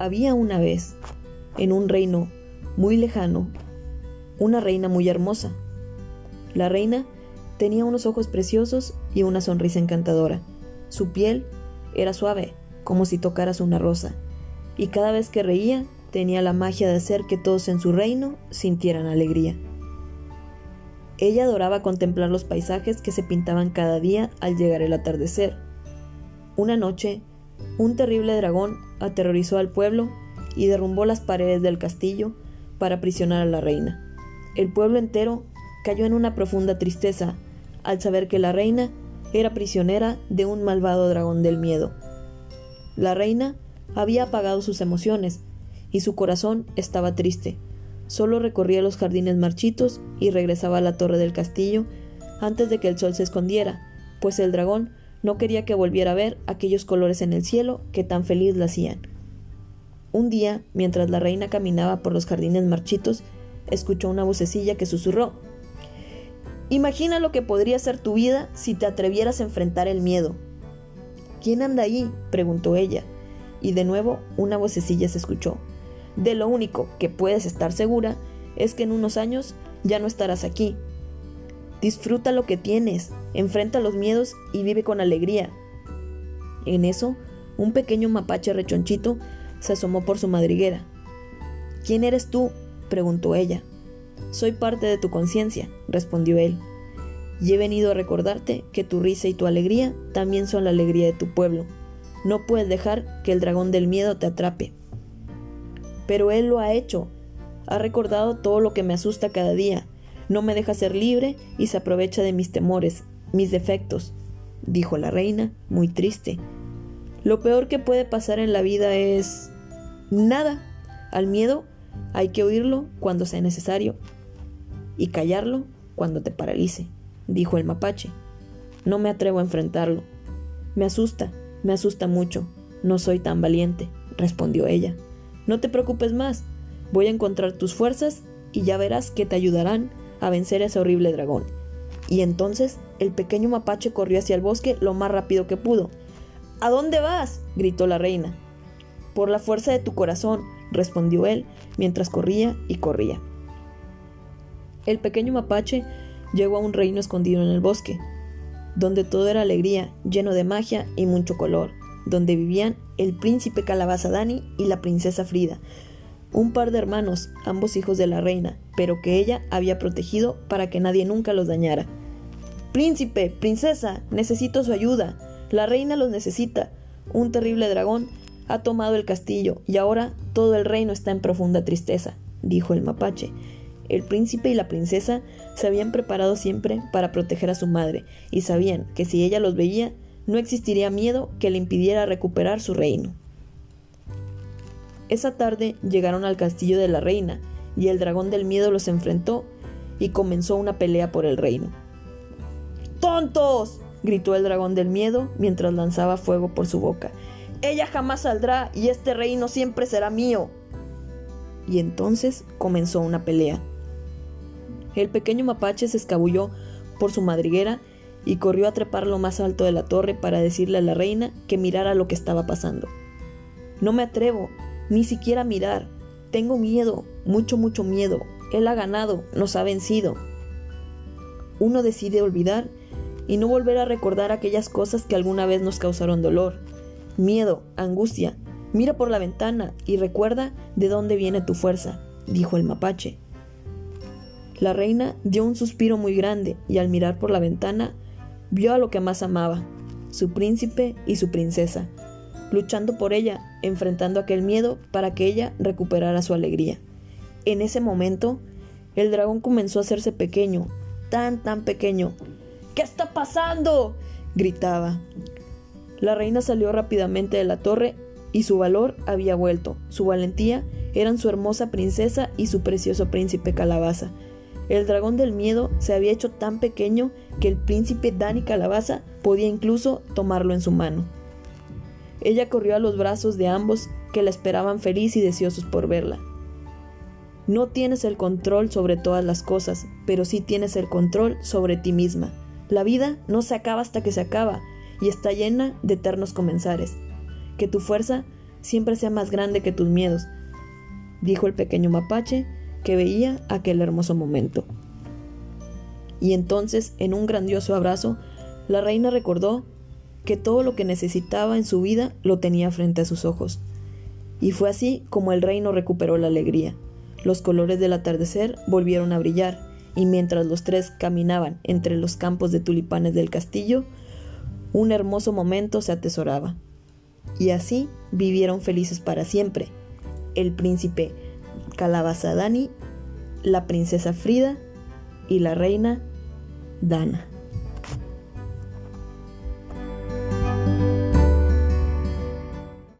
Había una vez, en un reino muy lejano, una reina muy hermosa. La reina tenía unos ojos preciosos y una sonrisa encantadora. Su piel era suave, como si tocaras una rosa, y cada vez que reía tenía la magia de hacer que todos en su reino sintieran alegría. Ella adoraba contemplar los paisajes que se pintaban cada día al llegar el atardecer. Una noche, un terrible dragón aterrorizó al pueblo y derrumbó las paredes del castillo para aprisionar a la reina. El pueblo entero cayó en una profunda tristeza al saber que la reina era prisionera de un malvado dragón del miedo. La reina había apagado sus emociones y su corazón estaba triste. Solo recorría los jardines marchitos y regresaba a la torre del castillo antes de que el sol se escondiera, pues el dragón no quería que volviera a ver aquellos colores en el cielo que tan feliz la hacían. Un día, mientras la reina caminaba por los jardines marchitos, escuchó una vocecilla que susurró Imagina lo que podría ser tu vida si te atrevieras a enfrentar el miedo. ¿Quién anda ahí? preguntó ella, y de nuevo una vocecilla se escuchó. De lo único que puedes estar segura es que en unos años ya no estarás aquí. Disfruta lo que tienes, enfrenta los miedos y vive con alegría. En eso, un pequeño mapache rechonchito se asomó por su madriguera. ¿Quién eres tú? preguntó ella. Soy parte de tu conciencia, respondió él, y he venido a recordarte que tu risa y tu alegría también son la alegría de tu pueblo. No puedes dejar que el dragón del miedo te atrape. Pero él lo ha hecho. Ha recordado todo lo que me asusta cada día. No me deja ser libre y se aprovecha de mis temores, mis defectos, dijo la reina, muy triste. Lo peor que puede pasar en la vida es... nada. Al miedo hay que oírlo cuando sea necesario y callarlo cuando te paralice, dijo el mapache. No me atrevo a enfrentarlo. Me asusta, me asusta mucho. No soy tan valiente, respondió ella. No te preocupes más. Voy a encontrar tus fuerzas y ya verás que te ayudarán a vencer a ese horrible dragón. Y entonces el pequeño mapache corrió hacia el bosque lo más rápido que pudo. ¿A dónde vas? gritó la reina. Por la fuerza de tu corazón, respondió él mientras corría y corría. El pequeño mapache llegó a un reino escondido en el bosque, donde todo era alegría, lleno de magia y mucho color, donde vivían el príncipe Calabaza Dani y la princesa Frida, un par de hermanos, ambos hijos de la reina, pero que ella había protegido para que nadie nunca los dañara. Príncipe, princesa, necesito su ayuda. La reina los necesita. Un terrible dragón ha tomado el castillo y ahora todo el reino está en profunda tristeza, dijo el mapache. El príncipe y la princesa se habían preparado siempre para proteger a su madre y sabían que si ella los veía, no existiría miedo que le impidiera recuperar su reino. Esa tarde llegaron al castillo de la reina y el dragón del miedo los enfrentó y comenzó una pelea por el reino. ¡Tontos! gritó el dragón del miedo mientras lanzaba fuego por su boca. Ella jamás saldrá y este reino siempre será mío. Y entonces comenzó una pelea. El pequeño mapache se escabulló por su madriguera y corrió a trepar lo más alto de la torre para decirle a la reina que mirara lo que estaba pasando. No me atrevo, ni siquiera mirar. Tengo miedo, mucho, mucho miedo. Él ha ganado, nos ha vencido. Uno decide olvidar y no volver a recordar aquellas cosas que alguna vez nos causaron dolor, miedo, angustia. Mira por la ventana y recuerda de dónde viene tu fuerza, dijo el mapache. La reina dio un suspiro muy grande y al mirar por la ventana vio a lo que más amaba, su príncipe y su princesa, luchando por ella, enfrentando aquel miedo para que ella recuperara su alegría. En ese momento, el dragón comenzó a hacerse pequeño, tan, tan pequeño. ¿Qué está pasando? gritaba. La reina salió rápidamente de la torre y su valor había vuelto, su valentía eran su hermosa princesa y su precioso príncipe calabaza. El dragón del miedo se había hecho tan pequeño que el príncipe Dani Calabaza podía incluso tomarlo en su mano. Ella corrió a los brazos de ambos que la esperaban feliz y deseosos por verla. No tienes el control sobre todas las cosas, pero sí tienes el control sobre ti misma. La vida no se acaba hasta que se acaba y está llena de eternos comenzares. Que tu fuerza siempre sea más grande que tus miedos, dijo el pequeño mapache que veía aquel hermoso momento. Y entonces, en un grandioso abrazo, la reina recordó que todo lo que necesitaba en su vida lo tenía frente a sus ojos. Y fue así como el reino recuperó la alegría. Los colores del atardecer volvieron a brillar, y mientras los tres caminaban entre los campos de tulipanes del castillo, un hermoso momento se atesoraba. Y así vivieron felices para siempre. El príncipe Calabazadani, la princesa Frida y la reina Dana.